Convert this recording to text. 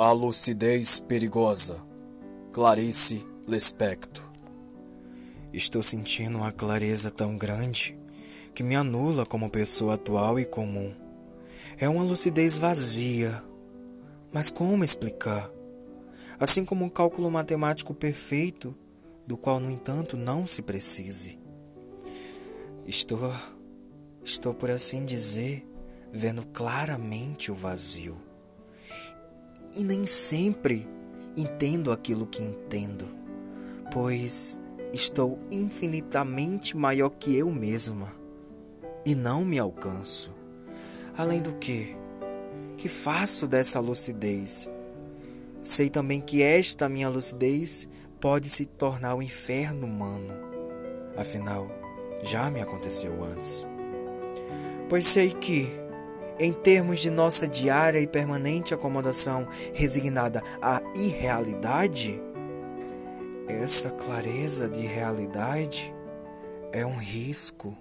A lucidez perigosa. Clarice Lispector. Estou sentindo uma clareza tão grande que me anula como pessoa atual e comum. É uma lucidez vazia. Mas como explicar? Assim como um cálculo matemático perfeito, do qual, no entanto, não se precise. Estou, estou por assim dizer, vendo claramente o vazio e nem sempre entendo aquilo que entendo, pois estou infinitamente maior que eu mesma e não me alcanço. Além do que, que faço dessa lucidez? Sei também que esta minha lucidez pode se tornar o um inferno humano. Afinal, já me aconteceu antes. Pois sei que em termos de nossa diária e permanente acomodação resignada à irrealidade, essa clareza de realidade é um risco.